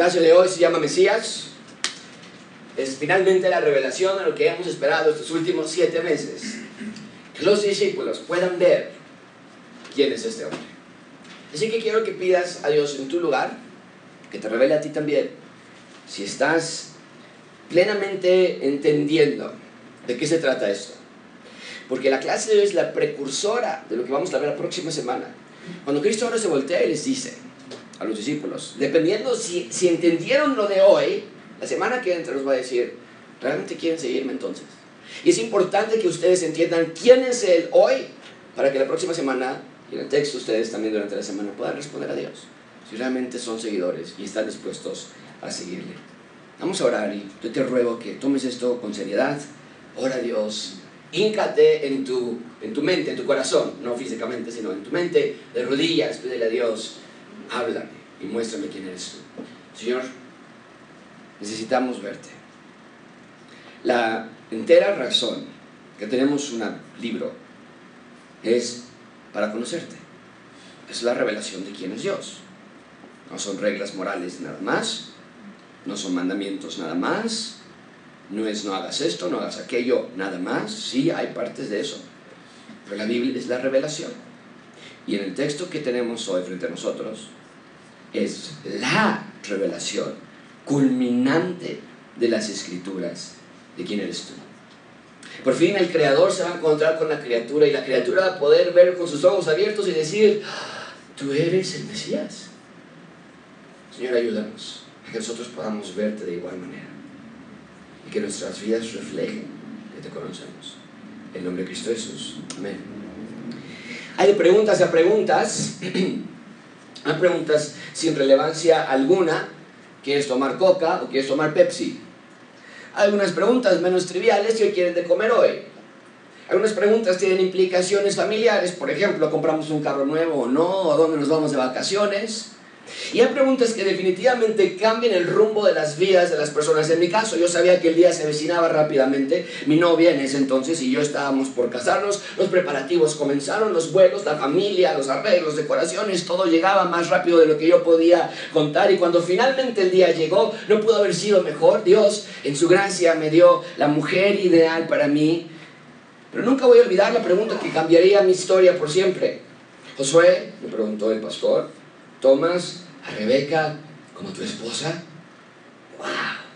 clase de hoy se llama Mesías. Es finalmente la revelación de lo que hemos esperado estos últimos siete meses. Que los discípulos puedan ver quién es este hombre. Así que quiero que pidas a Dios en tu lugar, que te revele a ti también, si estás plenamente entendiendo de qué se trata esto. Porque la clase de hoy es la precursora de lo que vamos a ver la próxima semana. Cuando Cristo ahora se voltea y les dice a los discípulos, dependiendo si, si entendieron lo de hoy, la semana que entra nos va a decir, ¿realmente quieren seguirme entonces? Y es importante que ustedes entiendan quién es Él hoy, para que la próxima semana, y en el texto ustedes también durante la semana, puedan responder a Dios. Si realmente son seguidores y están dispuestos a seguirle. Vamos a orar y yo te ruego que tomes esto con seriedad. Ora a Dios. Híncate en tu, en tu mente, en tu corazón, no físicamente, sino en tu mente, de rodillas, pídele a Dios, háblame y muéstrame quién eres tú. Señor, necesitamos verte. La entera razón que tenemos un libro es para conocerte. Es la revelación de quién es Dios. No son reglas morales nada más, no son mandamientos nada más, no es no hagas esto, no hagas aquello, nada más. Sí, hay partes de eso, pero la Biblia es la revelación. Y en el texto que tenemos hoy frente a nosotros es la revelación culminante de las escrituras de quién eres tú. Por fin el Creador se va a encontrar con la criatura y la criatura va a poder ver con sus ojos abiertos y decir, tú eres el Mesías. Señor, ayúdanos a que nosotros podamos verte de igual manera y que nuestras vidas reflejen que te conocemos. En nombre de Cristo Jesús. Amén. Hay preguntas a preguntas. Hay preguntas sin relevancia alguna. ¿Quieres tomar coca o quieres tomar Pepsi? Algunas preguntas menos triviales que quieren de comer hoy. Algunas preguntas tienen implicaciones familiares, por ejemplo, ¿compramos un carro nuevo o no? ¿O dónde nos vamos de vacaciones? Y hay preguntas que definitivamente cambian el rumbo de las vidas de las personas. En mi caso, yo sabía que el día se avecinaba rápidamente. Mi novia en ese entonces y yo estábamos por casarnos. Los preparativos comenzaron, los vuelos, la familia, los arreglos, decoraciones, todo llegaba más rápido de lo que yo podía contar. Y cuando finalmente el día llegó, no pudo haber sido mejor. Dios, en su gracia, me dio la mujer ideal para mí. Pero nunca voy a olvidar la pregunta que cambiaría mi historia por siempre. Josué, me preguntó el pastor, Tomás, a Rebeca como tu esposa? ¡Wow!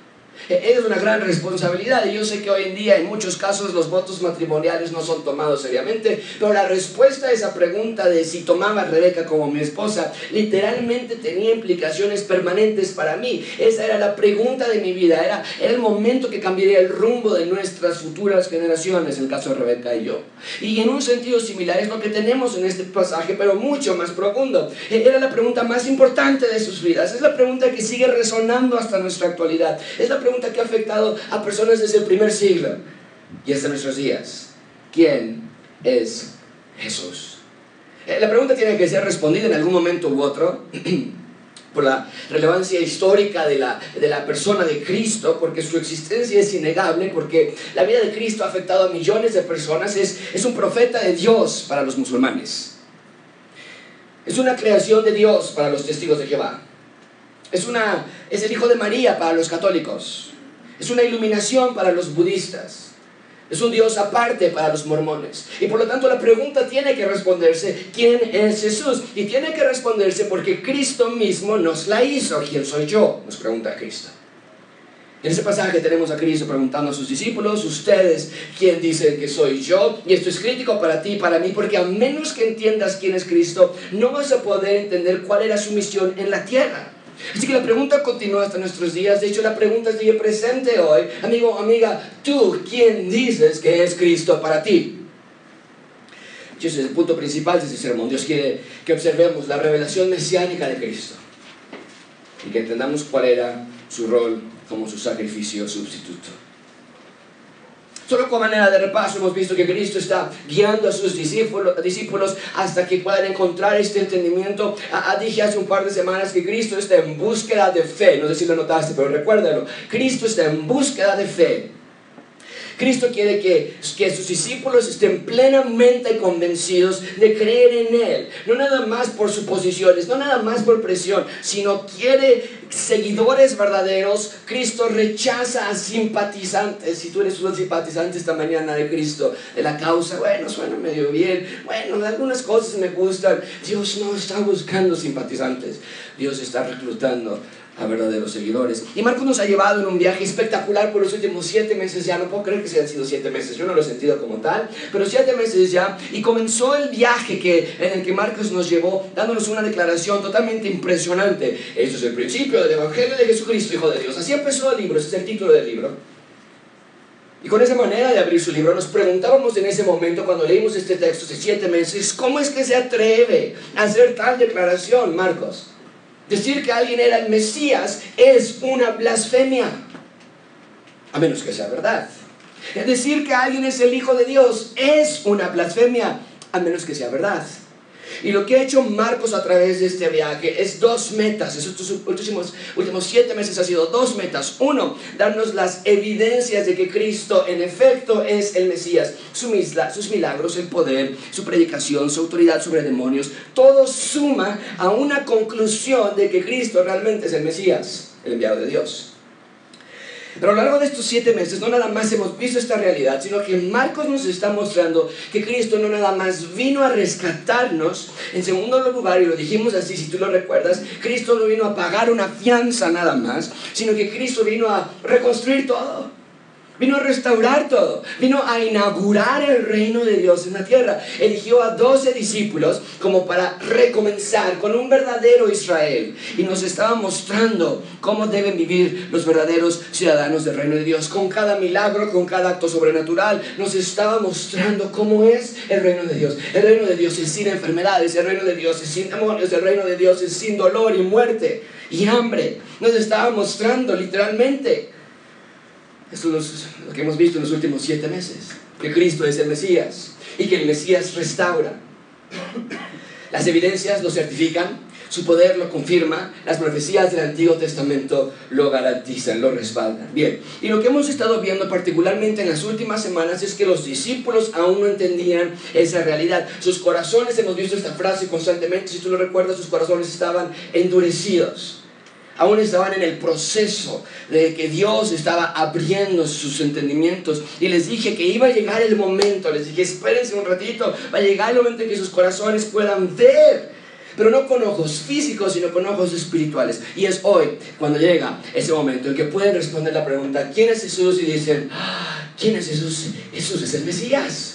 Es una gran responsabilidad y yo sé que hoy en día en muchos casos los votos matrimoniales no son tomados seriamente, pero la respuesta a esa pregunta de si tomaba a Rebeca como mi esposa literalmente tenía implicaciones permanentes para mí. Esa era la pregunta de mi vida, era, era el momento que cambiaría el rumbo de nuestras futuras generaciones, el caso de Rebeca y yo. Y en un sentido similar es lo que tenemos en este pasaje, pero mucho más profundo. Era la pregunta más importante de sus vidas, es la pregunta que sigue resonando hasta nuestra actualidad, es la pregunta que ha afectado a personas desde el primer siglo y hasta nuestros días. ¿Quién es Jesús? Eh, la pregunta tiene que ser respondida en algún momento u otro por la relevancia histórica de la, de la persona de Cristo, porque su existencia es innegable, porque la vida de Cristo ha afectado a millones de personas, es, es un profeta de Dios para los musulmanes. Es una creación de Dios para los testigos de Jehová. Es, una, es el hijo de María para los católicos. Es una iluminación para los budistas. Es un Dios aparte para los mormones. Y por lo tanto la pregunta tiene que responderse, ¿quién es Jesús? Y tiene que responderse porque Cristo mismo nos la hizo. ¿Quién soy yo? Nos pregunta Cristo. En ese pasaje tenemos a Cristo preguntando a sus discípulos, ustedes, ¿quién dicen que soy yo? Y esto es crítico para ti y para mí, porque a menos que entiendas quién es Cristo, no vas a poder entender cuál era su misión en la tierra. Así que la pregunta continúa hasta nuestros días. De hecho, la pregunta sigue presente hoy. Amigo, amiga, tú, ¿quién dices que es Cristo para ti? Ese es el punto principal de este sermón. Dios quiere que observemos la revelación mesiánica de Cristo y que entendamos cuál era su rol como su sacrificio sustituto. Solo como manera de repaso hemos visto que Cristo está guiando a sus discípulos, discípulos hasta que puedan encontrar este entendimiento. dije hace un par de semanas que Cristo está en búsqueda de fe. No sé si lo notaste, pero recuérdalo. Cristo está en búsqueda de fe. Cristo quiere que, que sus discípulos estén plenamente convencidos de creer en Él. No nada más por suposiciones, no nada más por presión, sino quiere seguidores verdaderos. Cristo rechaza a simpatizantes. Si tú eres un simpatizante esta mañana de Cristo, de la causa, bueno, suena medio bien, bueno, algunas cosas me gustan. Dios no está buscando simpatizantes. Dios está reclutando a verdaderos seguidores. Y Marcos nos ha llevado en un viaje espectacular por los últimos siete meses ya. No puedo creer que sean sido siete meses, yo no lo he sentido como tal, pero siete meses ya. Y comenzó el viaje que, en el que Marcos nos llevó, dándonos una declaración totalmente impresionante. Eso es el principio del Evangelio de Jesucristo, Hijo de Dios. Así empezó el libro, ese es el título del libro. Y con esa manera de abrir su libro nos preguntábamos en ese momento cuando leímos este texto de siete meses, ¿cómo es que se atreve a hacer tal declaración, Marcos? Decir que alguien era el Mesías es una blasfemia, a menos que sea verdad. Decir que alguien es el Hijo de Dios es una blasfemia, a menos que sea verdad. Y lo que ha hecho Marcos a través de este viaje es dos metas. Estos últimos, últimos siete meses ha sido dos metas. Uno, darnos las evidencias de que Cristo en efecto es el Mesías. sus milagros, el poder, su predicación, su autoridad sobre demonios, todo suma a una conclusión de que Cristo realmente es el Mesías, el enviado de Dios. Pero a lo largo de estos siete meses no nada más hemos visto esta realidad, sino que Marcos nos está mostrando que Cristo no nada más vino a rescatarnos, en segundo lugar, y lo dijimos así, si tú lo recuerdas, Cristo no vino a pagar una fianza nada más, sino que Cristo vino a reconstruir todo. Vino a restaurar todo, vino a inaugurar el reino de Dios en la tierra. Eligió a doce discípulos como para recomenzar con un verdadero Israel. Y nos estaba mostrando cómo deben vivir los verdaderos ciudadanos del reino de Dios. Con cada milagro, con cada acto sobrenatural, nos estaba mostrando cómo es el reino de Dios. El reino de Dios es sin enfermedades, el reino de Dios es sin demonios, el reino de Dios es sin dolor y muerte y hambre. Nos estaba mostrando literalmente esto es lo que hemos visto en los últimos siete meses, que Cristo es el Mesías y que el Mesías restaura. Las evidencias lo certifican, su poder lo confirma, las profecías del Antiguo Testamento lo garantizan, lo respaldan. Bien, y lo que hemos estado viendo particularmente en las últimas semanas es que los discípulos aún no entendían esa realidad. Sus corazones, hemos visto esta frase constantemente, si tú lo recuerdas, sus corazones estaban endurecidos aún estaban en el proceso de que Dios estaba abriendo sus entendimientos. Y les dije que iba a llegar el momento, les dije, espérense un ratito, va a llegar el momento en que sus corazones puedan ver. Pero no con ojos físicos, sino con ojos espirituales. Y es hoy cuando llega ese momento en que pueden responder la pregunta, ¿quién es Jesús? Y dicen, ah, ¿quién es Jesús? Jesús es el Mesías.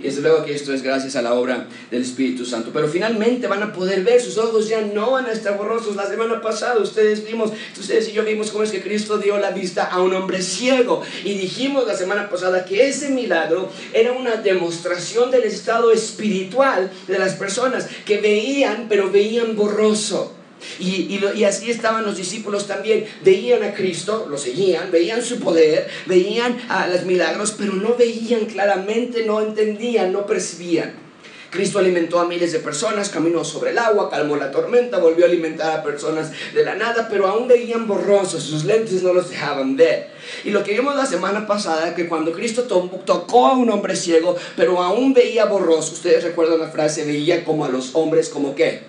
Y desde luego que esto es gracias a la obra del Espíritu Santo. Pero finalmente van a poder ver, sus ojos ya no van a estar borrosos. La semana pasada ustedes vimos, ustedes y yo vimos cómo es que Cristo dio la vista a un hombre ciego. Y dijimos la semana pasada que ese milagro era una demostración del estado espiritual de las personas que veían, pero veían borroso. Y, y, así estaban los discípulos también. Veían a Cristo, lo seguían, veían su poder, veían a los milagros, pero no veían claramente, no entendían, no percibían. Cristo alimentó a miles de personas, caminó sobre el agua, calmó la tormenta, volvió a alimentar a personas de la nada, pero aún veían borrosos, sus lentes no los dejaban ver. Y lo que vimos la semana pasada, que cuando Cristo tocó a un hombre ciego, pero aún veía borroso, ustedes recuerdan la frase, veía como a los hombres como qué?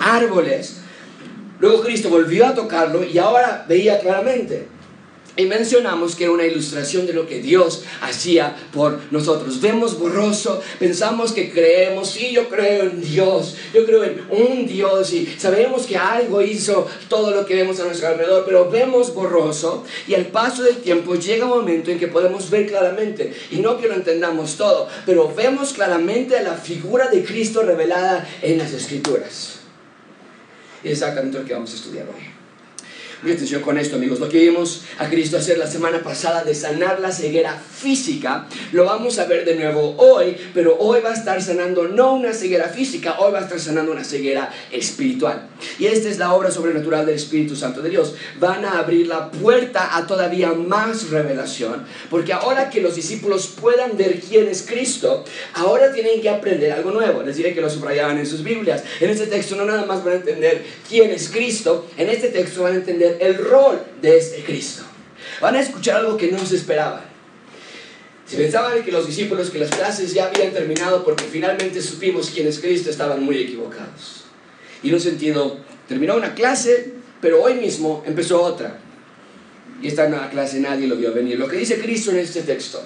Árboles. Luego Cristo volvió a tocarlo y ahora veía claramente. Y mencionamos que era una ilustración de lo que Dios hacía por nosotros. Vemos borroso, pensamos que creemos, sí, yo creo en Dios, yo creo en un Dios y sabemos que algo hizo todo lo que vemos a nuestro alrededor, pero vemos borroso y al paso del tiempo llega un momento en que podemos ver claramente, y no que lo entendamos todo, pero vemos claramente la figura de Cristo revelada en las Escrituras. Y exactamente lo que vamos a estudiar hoy. Muy atención con esto, amigos. Lo que vimos a Cristo hacer la semana pasada de sanar la ceguera física, lo vamos a ver de nuevo hoy, pero hoy va a estar sanando no una ceguera física, hoy va a estar sanando una ceguera espiritual. Y esta es la obra sobrenatural del Espíritu Santo de Dios. Van a abrir la puerta a todavía más revelación, porque ahora que los discípulos puedan ver quién es Cristo, ahora tienen que aprender algo nuevo. Les diré que lo subrayaban en sus Biblias. En este texto no nada más van a entender quién es Cristo, en este texto van a entender el rol de este Cristo. Van a escuchar algo que no se esperaba. Si pensaban que los discípulos, que las clases ya habían terminado porque finalmente supimos quién es Cristo, estaban muy equivocados. Y en un sentido, terminó una clase, pero hoy mismo empezó otra. Y esta nueva clase nadie lo vio venir. Lo que dice Cristo en este texto.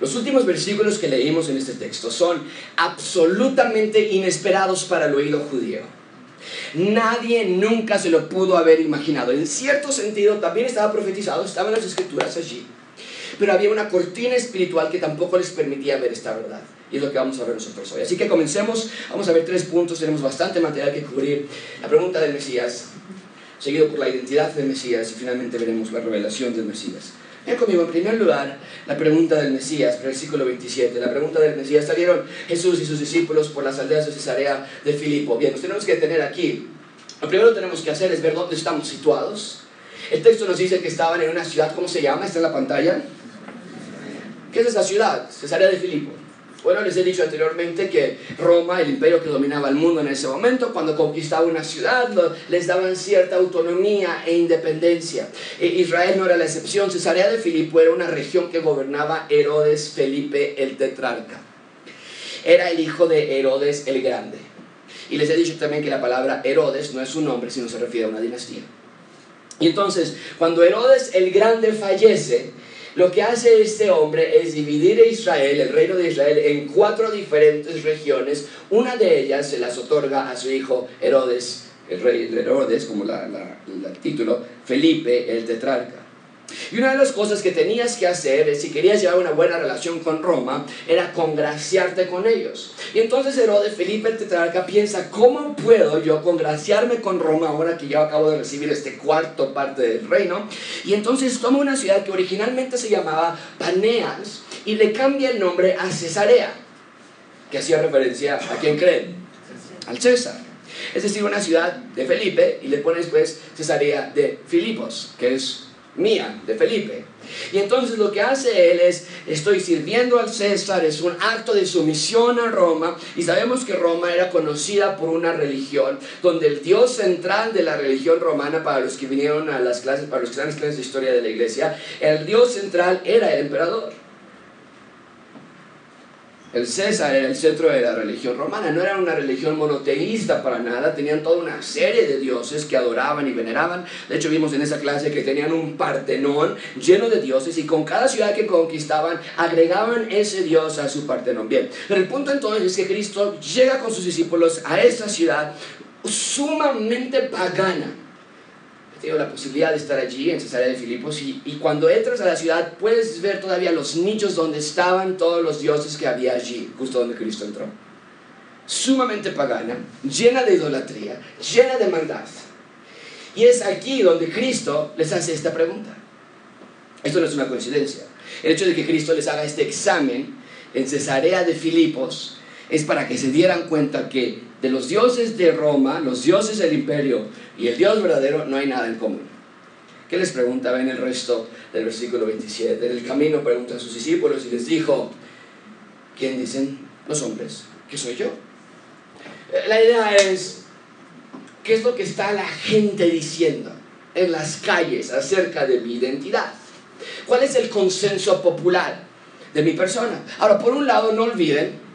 Los últimos versículos que leímos en este texto son absolutamente inesperados para el oído judío. Nadie nunca se lo pudo haber imaginado. En cierto sentido, también estaba profetizado, estaban las escrituras allí. Pero había una cortina espiritual que tampoco les permitía ver esta verdad. Y es lo que vamos a ver nosotros hoy. Así que comencemos, vamos a ver tres puntos, tenemos bastante material que cubrir. La pregunta del Mesías, seguido por la identidad del Mesías y finalmente veremos la revelación del Mesías. Ven conmigo, en primer lugar, la pregunta del Mesías, versículo 27. La pregunta del Mesías, salieron Jesús y sus discípulos por las aldeas de Cesarea de Filipo. Bien, nos tenemos que detener aquí. Lo primero que tenemos que hacer es ver dónde estamos situados. El texto nos dice que estaban en una ciudad, ¿cómo se llama? Está en la pantalla. ¿Qué es esa ciudad? Cesarea de Filipo. Bueno, les he dicho anteriormente que Roma, el imperio que dominaba el mundo en ese momento, cuando conquistaba una ciudad, les daban cierta autonomía e independencia. E Israel no era la excepción. Cesarea de Filipo era una región que gobernaba Herodes Felipe el tetrarca. Era el hijo de Herodes el Grande. Y les he dicho también que la palabra Herodes no es un nombre, sino se refiere a una dinastía. Y entonces, cuando Herodes el Grande fallece, lo que hace este hombre es dividir a Israel, el reino de Israel, en cuatro diferentes regiones. Una de ellas se las otorga a su hijo Herodes, el rey de Herodes, como el título, Felipe el tetrarca. Y una de las cosas que tenías que hacer, si querías llevar una buena relación con Roma, era congraciarte con ellos. Y entonces Herodes, Felipe el tetrarca, piensa, ¿cómo puedo yo congraciarme con Roma ahora que yo acabo de recibir este cuarto parte del reino? Y entonces toma una ciudad que originalmente se llamaba Paneas y le cambia el nombre a Cesarea, que hacía referencia a quién creen, al César. Es decir, una ciudad de Felipe y le pones pues Cesarea de Filipos, que es mía, de Felipe. Y entonces lo que hace él es, estoy sirviendo al César, es un acto de sumisión a Roma, y sabemos que Roma era conocida por una religión, donde el Dios central de la religión romana, para los que vinieron a las clases, para los que están clases de historia de la iglesia, el Dios central era el emperador. El César era el centro de la religión romana, no era una religión monoteísta para nada, tenían toda una serie de dioses que adoraban y veneraban. De hecho, vimos en esa clase que tenían un partenón lleno de dioses y con cada ciudad que conquistaban agregaban ese dios a su partenón. Bien, pero el punto entonces es que Cristo llega con sus discípulos a esta ciudad sumamente pagana tenido la posibilidad de estar allí en Cesarea de Filipos y, y, cuando entras a la ciudad puedes ver todavía los nichos donde estaban todos los dioses que había allí, justo donde Cristo entró. Sumamente pagana, llena de idolatría, llena de maldad. Y es aquí donde Cristo les hace esta pregunta. Esto no es una coincidencia. El hecho de que Cristo les haga este examen en Cesarea de Filipos es para que se dieran cuenta que de los dioses de Roma, los dioses del imperio y el Dios verdadero, no hay nada en común. ¿Qué les preguntaba en el resto del versículo 27? En el camino preguntó a sus discípulos y les dijo, ¿quién dicen los hombres que soy yo? Eh, la idea es, ¿qué es lo que está la gente diciendo en las calles acerca de mi identidad? ¿Cuál es el consenso popular de mi persona? Ahora, por un lado, no olviden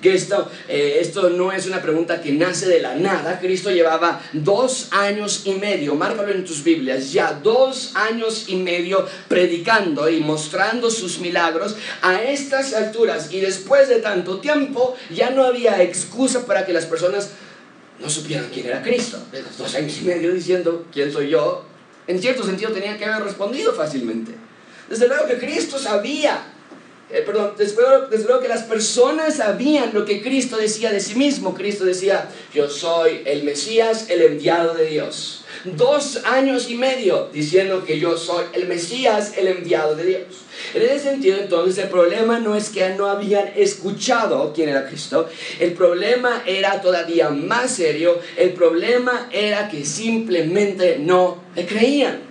que esto, eh, esto no es una pregunta que nace de la nada. Cristo llevaba dos años y medio, márcalo en tus Biblias, ya dos años y medio predicando y mostrando sus milagros a estas alturas. Y después de tanto tiempo ya no había excusa para que las personas no supieran quién era Cristo. Dos años y medio diciendo quién soy yo, en cierto sentido tenía que haber respondido fácilmente. Desde luego que Cristo sabía eh, perdón, desde luego, que las personas sabían lo que Cristo decía de sí mismo. Cristo decía, yo soy el Mesías, el enviado de Dios. Dos años y medio diciendo que yo soy el Mesías, el enviado de Dios. En ese sentido, entonces, el problema no es que no habían escuchado quién era Cristo, el problema era todavía más serio, el problema era que simplemente no creían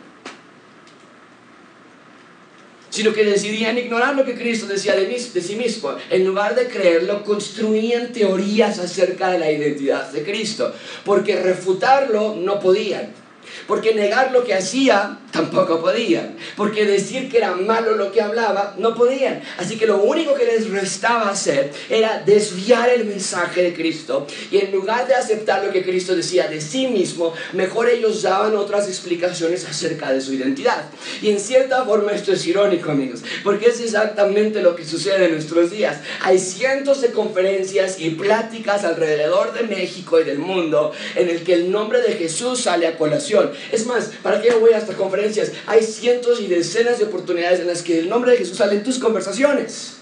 sino que decidían ignorar lo que Cristo decía de, sí mismo. En lugar de creerlo, construían teorías acerca de la identidad de Cristo, porque refutarlo no podían. Porque negar lo que hacía tampoco podían. Porque decir que era malo lo que hablaba no podían. Así que lo único que les restaba hacer era desviar el mensaje de Cristo. Y en lugar de aceptar lo que Cristo decía de sí mismo, mejor ellos daban otras explicaciones acerca de su identidad. Y en cierta forma esto es irónico, amigos. Porque es exactamente lo que sucede en nuestros días. Hay cientos de conferencias y pláticas alrededor de México y del mundo en el que el nombre de Jesús sale a colación. Es más, ¿para qué voy a esta conferencias? Hay cientos y decenas de oportunidades en las que el nombre de Jesús sale en tus conversaciones.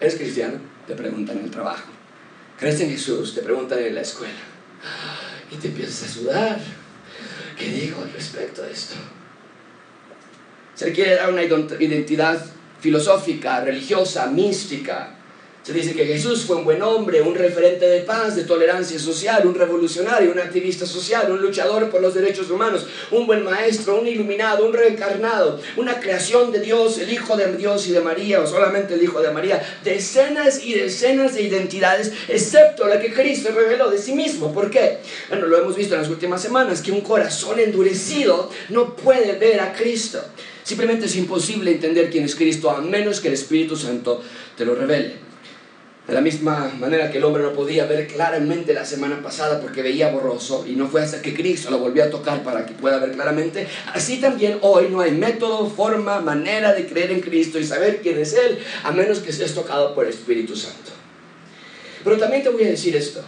¿Eres cristiano? Te preguntan en el trabajo. ¿Crees en Jesús? Te preguntan en la escuela. Y te empiezas a sudar. ¿Qué digo al respecto de esto? Se quiere dar una identidad filosófica, religiosa, mística, se dice que Jesús fue un buen hombre, un referente de paz, de tolerancia social, un revolucionario, un activista social, un luchador por los derechos humanos, un buen maestro, un iluminado, un reencarnado, una creación de Dios, el Hijo de Dios y de María, o solamente el Hijo de María. Decenas y decenas de identidades, excepto la que Cristo reveló de sí mismo. ¿Por qué? Bueno, lo hemos visto en las últimas semanas, que un corazón endurecido no puede ver a Cristo. Simplemente es imposible entender quién es Cristo a menos que el Espíritu Santo te lo revele. De la misma manera que el hombre no podía ver claramente la semana pasada porque veía borroso y no fue hasta que Cristo lo volvió a tocar para que pueda ver claramente, así también hoy no hay método, forma, manera de creer en Cristo y saber quién es Él a menos que seas tocado por el Espíritu Santo. Pero también te voy a decir esto,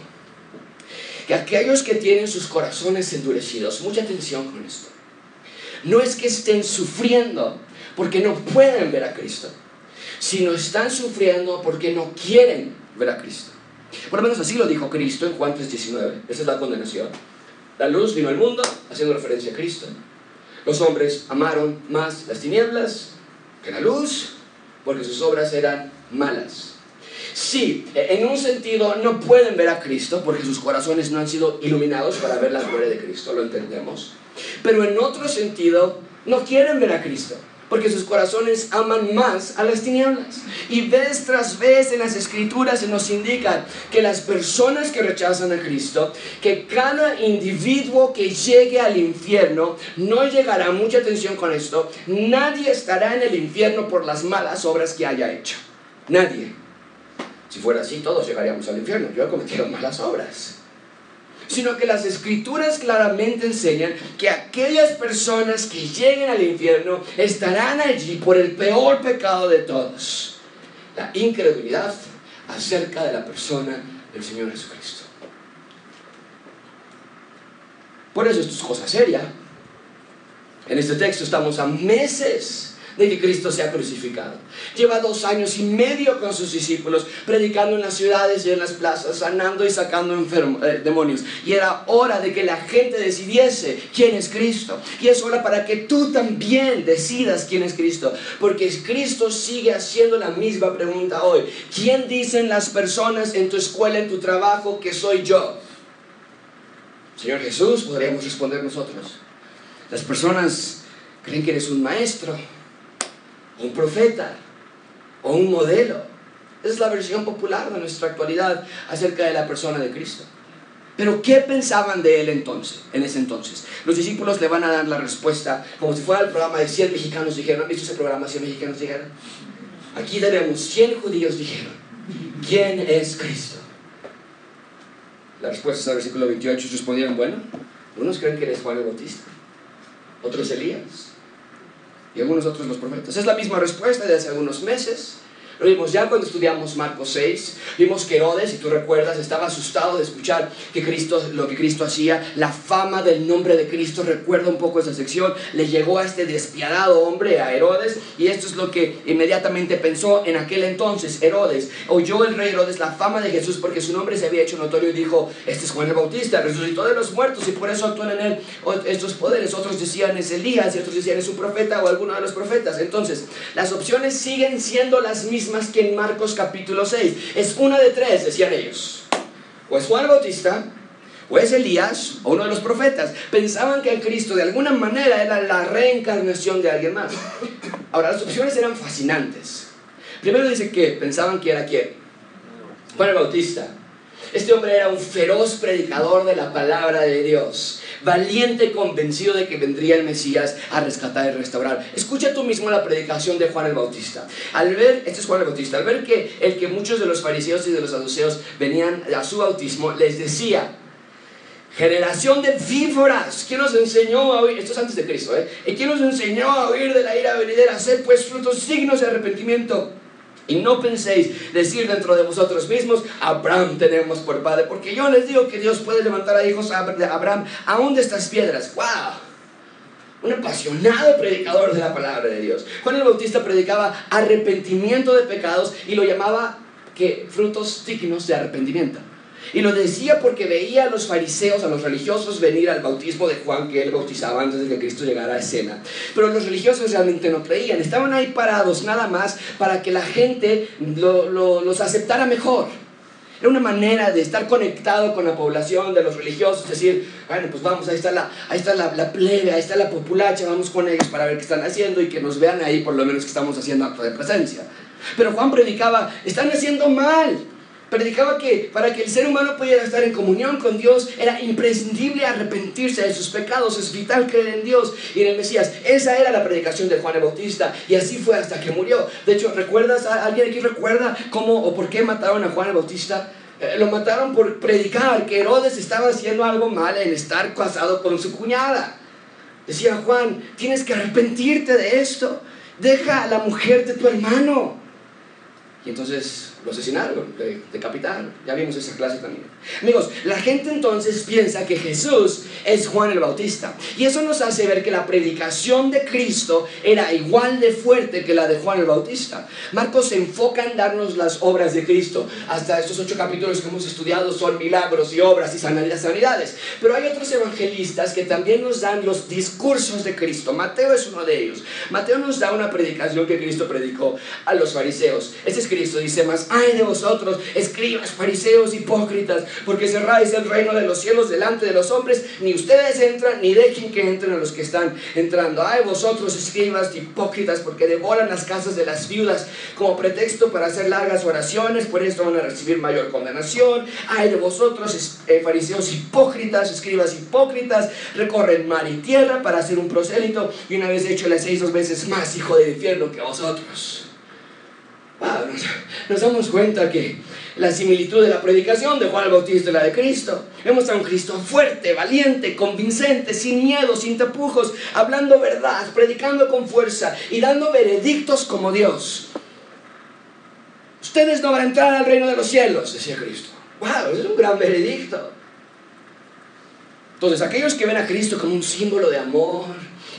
que aquellos que tienen sus corazones endurecidos, mucha atención con esto, no es que estén sufriendo porque no pueden ver a Cristo sino están sufriendo porque no quieren ver a Cristo. Por lo menos así lo dijo Cristo en Juan 3:19. Esa es la condenación. La luz vino al mundo haciendo referencia a Cristo. Los hombres amaron más las tinieblas que la luz porque sus obras eran malas. Sí, en un sentido no pueden ver a Cristo porque sus corazones no han sido iluminados para ver la gloria de Cristo, lo entendemos. Pero en otro sentido no quieren ver a Cristo porque sus corazones aman más a las tinieblas. Y vez tras vez en las escrituras se nos indica que las personas que rechazan a Cristo, que cada individuo que llegue al infierno, no llegará, mucha atención con esto, nadie estará en el infierno por las malas obras que haya hecho. Nadie. Si fuera así, todos llegaríamos al infierno. Yo he cometido malas obras sino que las escrituras claramente enseñan que aquellas personas que lleguen al infierno estarán allí por el peor pecado de todos, la incredulidad acerca de la persona del Señor Jesucristo. Por eso esto es cosa seria. En este texto estamos a meses de que Cristo sea crucificado. Lleva dos años y medio con sus discípulos, predicando en las ciudades y en las plazas, sanando y sacando enfermos, eh, demonios. Y era hora de que la gente decidiese quién es Cristo. Y es hora para que tú también decidas quién es Cristo. Porque Cristo sigue haciendo la misma pregunta hoy. ¿Quién dicen las personas en tu escuela, en tu trabajo, que soy yo? Señor Jesús, podríamos responder nosotros. Las personas creen que eres un maestro, un profeta o un modelo. Esa es la versión popular de nuestra actualidad acerca de la persona de Cristo. Pero ¿qué pensaban de él entonces, en ese entonces? Los discípulos le van a dar la respuesta como si fuera el programa de 100 mexicanos dijeron. ¿Han visto ese programa 100 mexicanos dijeron? Aquí tenemos 100 judíos dijeron. ¿Quién es Cristo? La respuesta en el versículo 28. Respondieron, bueno, unos creen que eres Juan el Bautista, otros Elías, y algunos otros los profetas. Es la misma respuesta de hace algunos meses. Lo vimos ya cuando estudiamos Marcos 6. Vimos que Herodes, si tú recuerdas, estaba asustado de escuchar que Cristo, lo que Cristo hacía. La fama del nombre de Cristo, recuerda un poco esa sección, le llegó a este despiadado hombre, a Herodes. Y esto es lo que inmediatamente pensó en aquel entonces. Herodes, oyó el rey Herodes la fama de Jesús porque su nombre se había hecho notorio y dijo, este es Juan el Bautista, resucitó de los muertos y por eso actúan en él estos poderes. Otros decían es Elías y otros decían es un profeta o alguno de los profetas. Entonces, las opciones siguen siendo las mismas más que en Marcos capítulo 6. Es una de tres, decían ellos. O es Juan Bautista, o es Elías, o uno de los profetas. Pensaban que el Cristo de alguna manera era la reencarnación de alguien más. Ahora, las opciones eran fascinantes. Primero dice que pensaban que era quién. Juan Bautista. Este hombre era un feroz predicador de la palabra de Dios, valiente y convencido de que vendría el Mesías a rescatar y restaurar. Escucha tú mismo la predicación de Juan el Bautista. Al ver, este es Juan el Bautista, al ver que el que muchos de los fariseos y de los saduceos venían a su bautismo, les decía, generación de víboras, ¿quién nos enseñó a oír? Esto es antes de Cristo, ¿eh? ¿Quién nos enseñó a oír de la ira venidera? Hacer pues frutos signos de arrepentimiento. Y no penséis decir dentro de vosotros mismos, Abraham tenemos por padre, porque yo les digo que Dios puede levantar a hijos de Abraham aún de estas piedras. ¡Wow! Un apasionado predicador de la palabra de Dios. Juan el Bautista predicaba arrepentimiento de pecados y lo llamaba que frutos dignos de arrepentimiento. Y lo decía porque veía a los fariseos, a los religiosos venir al bautismo de Juan que él bautizaba antes de que Cristo llegara a escena. Pero los religiosos realmente no creían, estaban ahí parados nada más para que la gente los aceptara mejor. Era una manera de estar conectado con la población de los religiosos, decir, bueno, pues vamos, ahí está, la, ahí está la, la plebe, ahí está la populacha, vamos con ellos para ver qué están haciendo y que nos vean ahí por lo menos que estamos haciendo acto de presencia. Pero Juan predicaba, están haciendo mal, Predicaba que para que el ser humano pudiera estar en comunión con Dios era imprescindible arrepentirse de sus pecados, es vital creer en Dios y en el Mesías. Esa era la predicación de Juan el Bautista y así fue hasta que murió. De hecho, ¿recuerdas? ¿Alguien aquí recuerda cómo o por qué mataron a Juan el Bautista? Eh, lo mataron por predicar que Herodes estaba haciendo algo mal en estar casado con su cuñada. Decía Juan, tienes que arrepentirte de esto. Deja a la mujer de tu hermano. Y entonces lo asesinaron, lo decapitaron. Ya vimos esa clase también. Amigos, la gente entonces piensa que Jesús es Juan el Bautista. Y eso nos hace ver que la predicación de Cristo era igual de fuerte que la de Juan el Bautista. Marcos se enfoca en darnos las obras de Cristo. Hasta estos ocho capítulos que hemos estudiado son milagros y obras y sanidades. Pero hay otros evangelistas que también nos dan los discursos de Cristo. Mateo es uno de ellos. Mateo nos da una predicación que Cristo predicó a los fariseos. Este es Cristo, dice más ay de vosotros, escribas, fariseos, hipócritas, porque cerráis el reino de los cielos delante de los hombres, ni ustedes entran, ni dejen que entren a los que están entrando. Ay vosotros, escribas, hipócritas, porque devoran las casas de las viudas como pretexto para hacer largas oraciones, por esto van a recibir mayor condenación. Ay de vosotros, eh, fariseos hipócritas, escribas hipócritas, recorren mar y tierra para hacer un prosélito, y una vez hecho las seis dos veces más hijo del infierno que vosotros nos damos cuenta que la similitud de la predicación de Juan el Bautista y la de Cristo. Vemos a un Cristo fuerte, valiente, convincente, sin miedo, sin tapujos, hablando verdad, predicando con fuerza y dando veredictos como Dios. Ustedes no van a entrar al reino de los cielos, decía Cristo. ¡Wow! Es un gran veredicto. Entonces, aquellos que ven a Cristo como un símbolo de amor,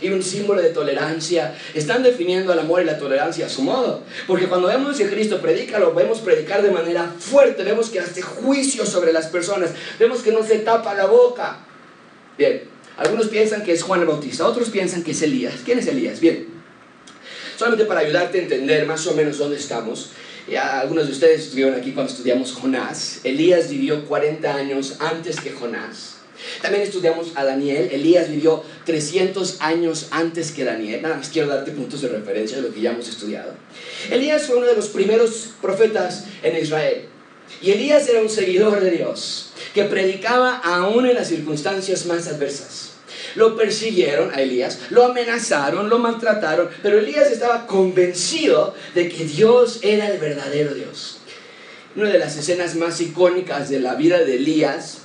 y un símbolo de tolerancia. Están definiendo el amor y la tolerancia a su modo. Porque cuando vemos que Cristo predica, lo vemos predicar de manera fuerte. Vemos que hace juicio sobre las personas. Vemos que no se tapa la boca. Bien, algunos piensan que es Juan el Bautista, otros piensan que es Elías. ¿Quién es Elías? Bien, solamente para ayudarte a entender más o menos dónde estamos. Ya algunos de ustedes estuvieron aquí cuando estudiamos Jonás. Elías vivió 40 años antes que Jonás. También estudiamos a Daniel. Elías vivió 300 años antes que Daniel. Nada más quiero darte puntos de referencia de lo que ya hemos estudiado. Elías fue uno de los primeros profetas en Israel. Y Elías era un seguidor de Dios, que predicaba aún en las circunstancias más adversas. Lo persiguieron a Elías, lo amenazaron, lo maltrataron, pero Elías estaba convencido de que Dios era el verdadero Dios. Una de las escenas más icónicas de la vida de Elías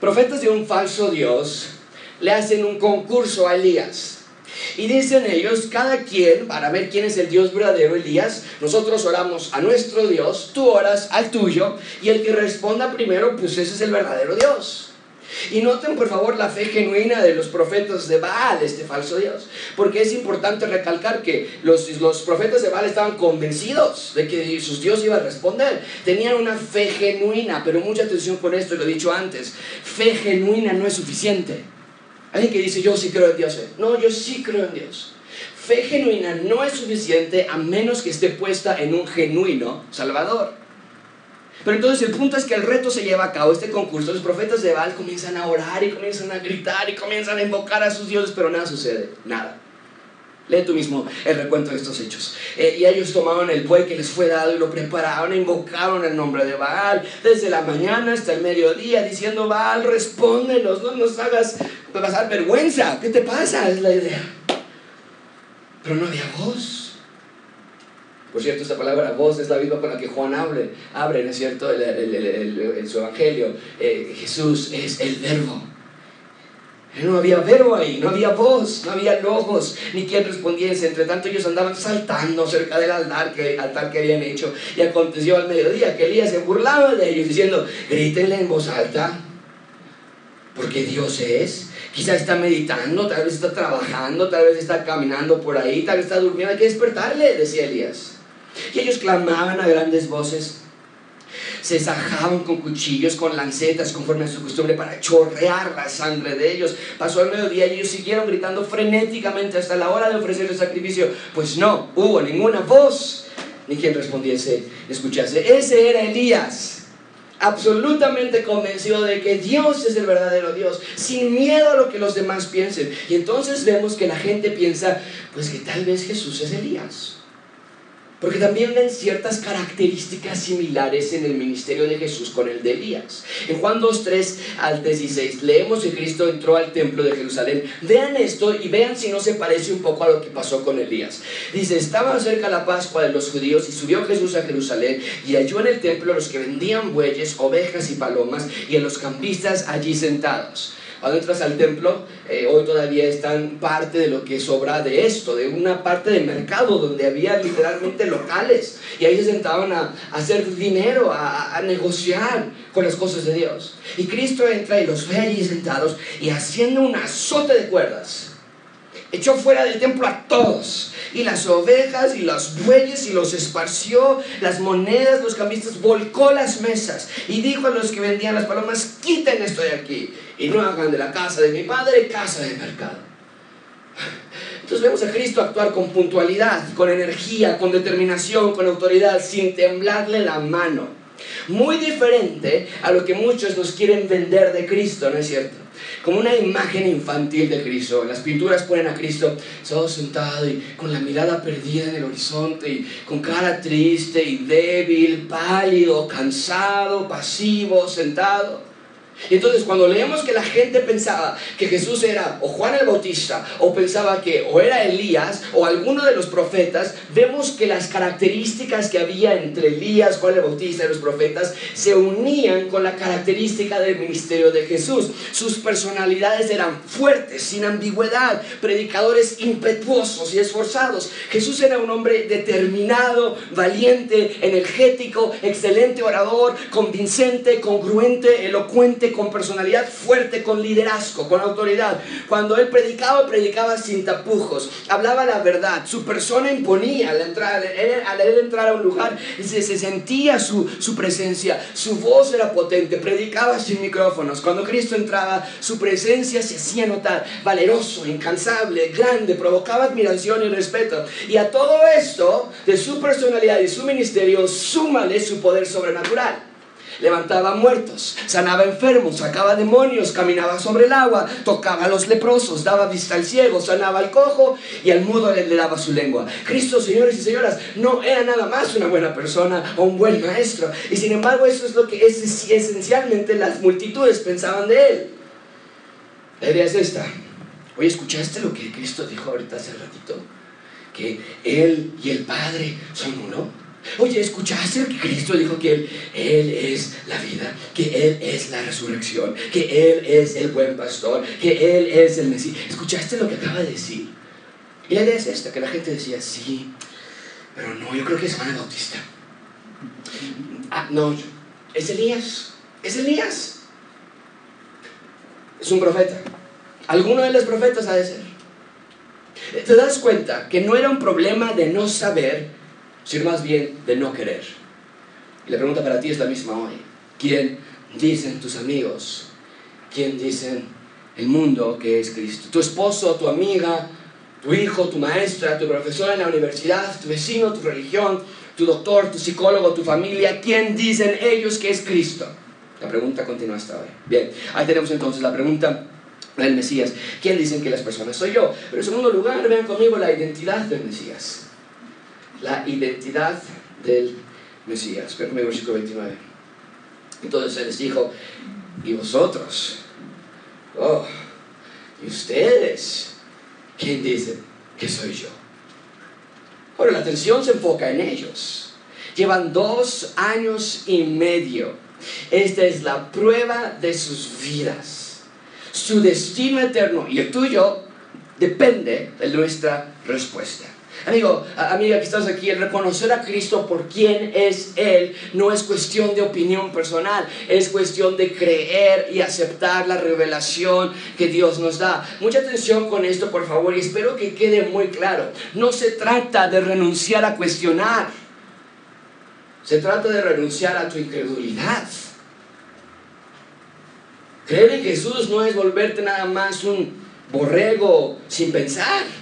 profetas de un falso Dios le hacen un concurso a Elías. Y dicen ellos, cada quien, para ver quién es el Dios verdadero, Elías, nosotros oramos a nuestro Dios, tú oras al tuyo, y el que responda primero, pues ese es el verdadero Dios. Y noten por favor la fe genuina de los profetas de Baal, este falso Dios. Porque es importante recalcar que los, los profetas de Baal estaban convencidos de que sus Dios iba a responder. Tenían una fe genuina, pero mucha atención con esto, lo he dicho antes. Fe genuina no es suficiente. Alguien que dice, yo sí creo en Dios. No, yo sí creo en Dios. Fe genuina no es suficiente a menos que esté puesta en un genuino Salvador. Pero entonces el punto es que el reto se lleva a cabo, este concurso, los profetas de Baal comienzan a orar y comienzan a gritar y comienzan a invocar a sus dioses, pero nada sucede, nada. Lee tú mismo el recuento de estos hechos. Eh, y ellos tomaron el buey que les fue dado y lo prepararon e invocaron el nombre de Baal desde la mañana hasta el mediodía, diciendo, Baal, respóndenos, no nos hagas pasar vergüenza. ¿Qué te pasa? Es la idea. Pero no había voz. Por cierto, esta palabra voz es la misma con la que Juan abre, abre ¿no es cierto?, en su evangelio. Eh, Jesús es el verbo. No había verbo ahí, no había voz, no había logos, ni quien respondiese. Entre tanto ellos andaban saltando cerca del altar que, altar que habían hecho. Y aconteció al mediodía que Elías se burlaba de ellos diciendo, grítenle en voz alta, porque Dios es. Quizá está meditando, tal vez está trabajando, tal vez está caminando por ahí, tal vez está durmiendo. Hay que despertarle, decía Elías. Y ellos clamaban a grandes voces se sajaban con cuchillos, con lancetas, conforme a su costumbre, para chorrear la sangre de ellos. Pasó el mediodía y ellos siguieron gritando frenéticamente hasta la hora de ofrecer el sacrificio. Pues no hubo ninguna voz, ni quien respondiese, escuchase. Ese era Elías absolutamente convencido de que Dios es el verdadero Dios, sin miedo a lo que los demás piensen. Y entonces vemos que la gente piensa, pues que tal vez Jesús es Elías. Porque también ven ciertas características similares en el ministerio de Jesús con el de Elías. En Juan 2, 3 al 16 leemos que Cristo entró al templo de Jerusalén. Vean esto y vean si no se parece un poco a lo que pasó con Elías. Dice, estaba cerca la Pascua de los judíos y subió Jesús a Jerusalén y halló en el templo a los que vendían bueyes, ovejas y palomas y a los campistas allí sentados cuando entras al templo, eh, hoy todavía están parte de lo que sobra de esto, de una parte del mercado donde había literalmente locales y ahí se sentaban a, hacer dinero, a, negociar con las cosas de Dios. Y Cristo entra y los ve allí sentados y haciendo un azote de cuerdas echó fuera del templo a todos, y las ovejas y los bueyes, y los esparció, las monedas, los cambistas, volcó las mesas, y dijo a los que vendían las palomas, quiten esto de aquí, y no hagan de la casa de mi padre casa de mercado. Entonces vemos a Cristo actuar con puntualidad, con energía, con determinación, con autoridad, sin temblarle la mano. Muy diferente a lo que muchos nos quieren vender de Cristo, ¿no es cierto? Como una imagen infantil de Cristo. Las pinturas ponen a Cristo todo sentado y con la mirada perdida en el horizonte y con cara triste y débil, pálido, cansado, pasivo, sentado. Y entonces cuando leemos que la gente pensaba que Jesús era o Juan el Bautista, o pensaba que o era Elías, o alguno de los profetas, vemos que las características que había entre Elías, Juan el Bautista y los profetas se unían con la característica del ministerio de Jesús. Sus personalidades eran fuertes, sin ambigüedad, predicadores impetuosos y esforzados. Jesús era un hombre determinado, valiente, energético, excelente orador, convincente, congruente, elocuente, con personalidad fuerte, con liderazgo, con autoridad. Cuando él predicaba, predicaba sin tapujos, hablaba la verdad, su persona imponía al entrar, al él entrar a un lugar, se, se sentía su, su presencia, su voz era potente, predicaba sin micrófonos. Cuando Cristo entraba, su presencia se hacía notar, valeroso, incansable, grande, provocaba admiración y respeto. Y a todo esto, de su personalidad y su ministerio, súmale su poder sobrenatural levantaba muertos, sanaba enfermos, sacaba demonios, caminaba sobre el agua, tocaba a los leprosos, daba vista al ciego, sanaba al cojo y al mudo le, daba su lengua. Cristo, señores y señoras, no era nada más una buena persona o un buen maestro. Y sin embargo eso es lo que es, esencialmente las multitudes pensaban de él. La idea es esta. Oye, ¿escuchaste lo que Cristo dijo ahorita hace ratito? Que Él y el Padre son uno. Oye, ¿escuchaste que Cristo dijo que él, es la vida, que Él es la resurrección, que Él es el buen pastor, que Él es el Mesías? ¿Escuchaste lo que acaba de decir? Y la idea es esta, que la gente decía, sí, pero no, yo creo que es Juan el Bautista. Ah, no, es Elías, es Elías. Es un profeta. Alguno de los profetas ha de ser. Te das cuenta que no era un problema de no saber, sino más bien de no querer. Y la pregunta para ti es la misma hoy. ¿Quién dicen tus amigos? ¿Quién dicen el mundo que es Cristo? ¿Tu esposo, tu amiga, tu hijo, tu maestra, tu profesora en la universidad, tu vecino, tu religión, tu doctor, tu psicólogo, tu familia? ¿Quién dicen ellos que es Cristo? La pregunta continúa hasta hoy. Bien, ahí tenemos entonces la pregunta el Mesías. ¿Quién dicen que las personas soy yo? Pero en segundo lugar, vean conmigo la identidad del Mesías. La identidad del Mesías. Conmigo versículo 29. Entonces él les dijo, ¿y vosotros? Oh, ¿y ustedes? ¿Quién dicen que soy yo? Ahora la atención se enfoca en ellos. Llevan dos años y medio. Esta es la prueba de sus vidas su destino eterno y el tuyo depende de nuestra respuesta. Amigo, amiga que estás aquí, el reconocer a Cristo por quién es Él no es cuestión de opinión personal, es cuestión de creer y aceptar la revelación que Dios nos da. Mucha atención con esto, por favor, y espero que quede muy claro. No se trata de renunciar a cuestionar, se trata de renunciar a tu incredulidad. Creer en Jesús no es volverte nada más un borrego sin pensar.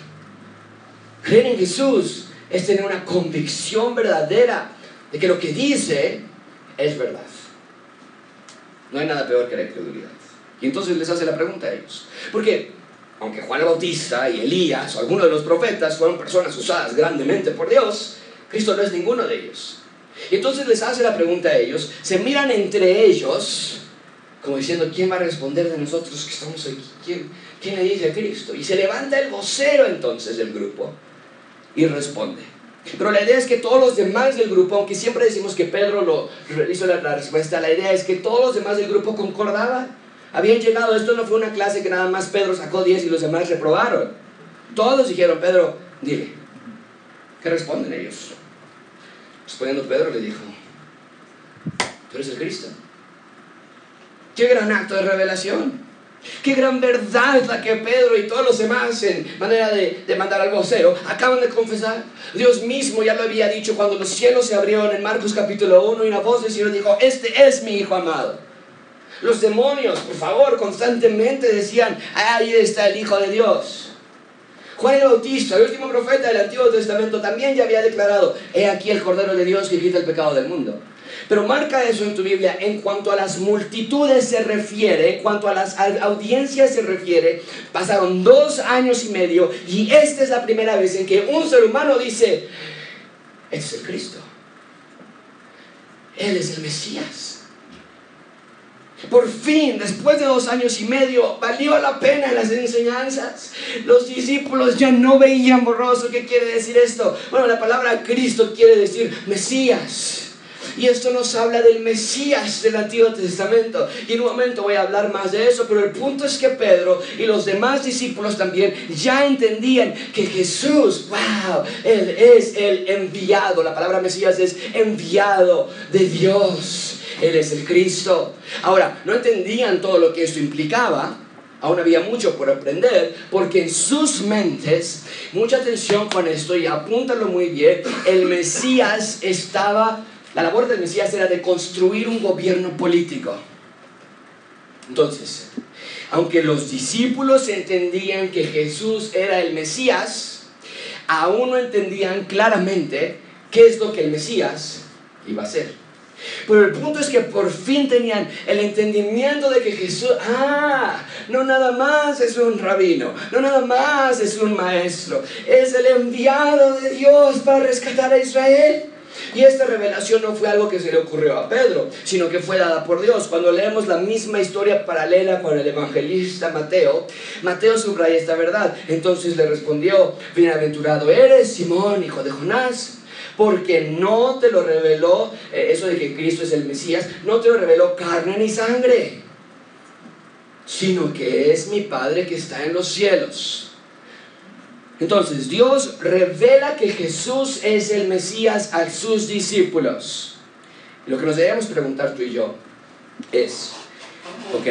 Creer en Jesús es tener una convicción verdadera de que lo que dice es verdad. No hay nada peor que la incredulidad. Y entonces les hace la pregunta a ellos. Porque, aunque Juan el Bautista y Elías o algunos de los profetas fueron personas usadas grandemente por Dios, Cristo no es ninguno de ellos. Y entonces les hace la pregunta a ellos, se miran entre ellos como diciendo, ¿quién va a responder de nosotros que estamos aquí? ¿Quién, quién le dice a Cristo? Y se levanta el vocero entonces del grupo y responde. Pero la idea es que todos los demás del grupo, aunque siempre decimos que Pedro lo hizo la, respuesta, la idea es que todos los demás del grupo concordaban. Habían llegado, esto no fue una clase que nada más Pedro sacó 10 y los demás reprobaron. Todos dijeron, Pedro, dile, ¿qué responden ellos? Respondiendo Pedro le dijo, tú eres el Cristo. Qué gran acto de revelación. Qué gran verdad la que Pedro y todos los demás, en manera de, de, mandar al vocero, acaban de confesar. Dios mismo ya lo había dicho cuando los cielos se abrieron en Marcos capítulo 1 y una voz del Señor dijo, este es mi Hijo amado. Los demonios, por favor, constantemente decían, ahí está el Hijo de Dios. Juan el Bautista, el último profeta del Antiguo Testamento, también ya había declarado, he aquí el Cordero de Dios que quita el pecado del mundo. Pero marca eso en tu Biblia en cuanto a las multitudes se refiere, en cuanto a las audiencias se refiere. Pasaron dos años y medio y esta es la primera vez en que un ser humano dice, este es el Cristo. Él es el Mesías. Por fin, después de dos años y medio, valió la pena las enseñanzas. Los discípulos ya no veían borroso. ¿Qué quiere decir esto? Bueno, la palabra Cristo quiere decir Mesías. Y esto nos habla del Mesías del Antiguo Testamento. Y en un momento voy a hablar más de eso, pero el punto es que Pedro y los demás discípulos también ya entendían que Jesús, wow, Él es el enviado. La palabra Mesías es enviado de Dios. Él es el Cristo. Ahora, no entendían todo lo que esto implicaba. Aún había mucho por aprender, porque en sus mentes, mucha atención con esto y apúntalo muy bien, el Mesías estaba la labor del Mesías era de construir un gobierno político. Entonces, aunque los discípulos entendían que Jesús era el Mesías, aún no entendían claramente qué es lo que el Mesías iba a hacer. Pero el punto es que por fin tenían el entendimiento de que Jesús, ah, no nada más es un rabino, no nada más es un maestro, es el enviado de Dios para rescatar a Israel. Y esta revelación no fue algo que se le ocurrió a Pedro, sino que fue dada por Dios. Cuando leemos la misma historia paralela con el evangelista Mateo, Mateo subraya esta verdad. Entonces le respondió, bienaventurado eres, Simón, hijo de Jonás, porque no te lo reveló, eh, eso de que Cristo es el Mesías, no te lo reveló carne ni sangre, sino que es mi Padre que está en los cielos. Entonces, Dios revela que Jesús es el Mesías a sus discípulos. lo que nos debemos preguntar tú y yo es, ¿ok?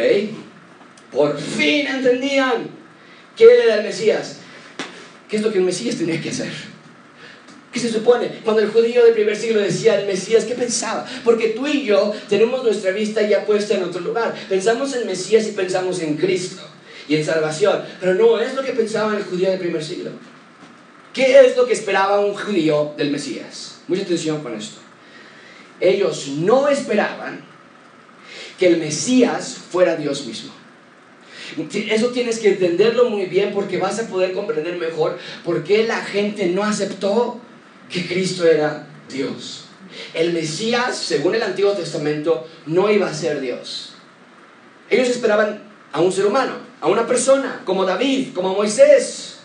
Por fin entendían que era el Mesías. ¿Qué es lo que el Mesías tenía que hacer? ¿Qué se supone? Cuando el judío del primer siglo decía el Mesías, ¿qué pensaba? Porque tú y yo tenemos nuestra vista ya puesta en otro lugar. Pensamos en Mesías y pensamos en Cristo y en salvación. Pero no es lo que pensaba el judío del primer siglo. ¿Qué es lo que esperaba un judío del Mesías? Mucha atención con esto. Ellos no esperaban que el Mesías fuera Dios mismo. Eso tienes que entenderlo muy bien porque vas a poder comprender mejor por qué la gente no aceptó que Cristo era Dios. El Mesías, según el Antiguo Testamento, no iba a ser Dios. Ellos esperaban a un ser humano, a una persona, como David, como Moisés.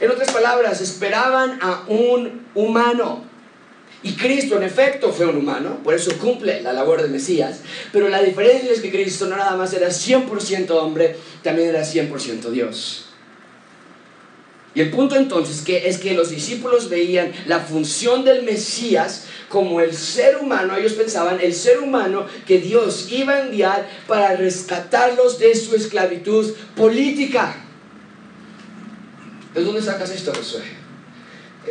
En otras palabras, esperaban a un humano. Y Cristo, en efecto, fue un humano, por eso cumple la labor de Mesías. Pero la diferencia es que Cristo no nada más era 100% hombre, también era 100% Dios. Y el punto entonces es que los discípulos veían la función del Mesías como el ser humano, ellos pensaban el ser humano que Dios iba a enviar para rescatarlos de su esclavitud política. ¿De dónde sacas esto, Josué?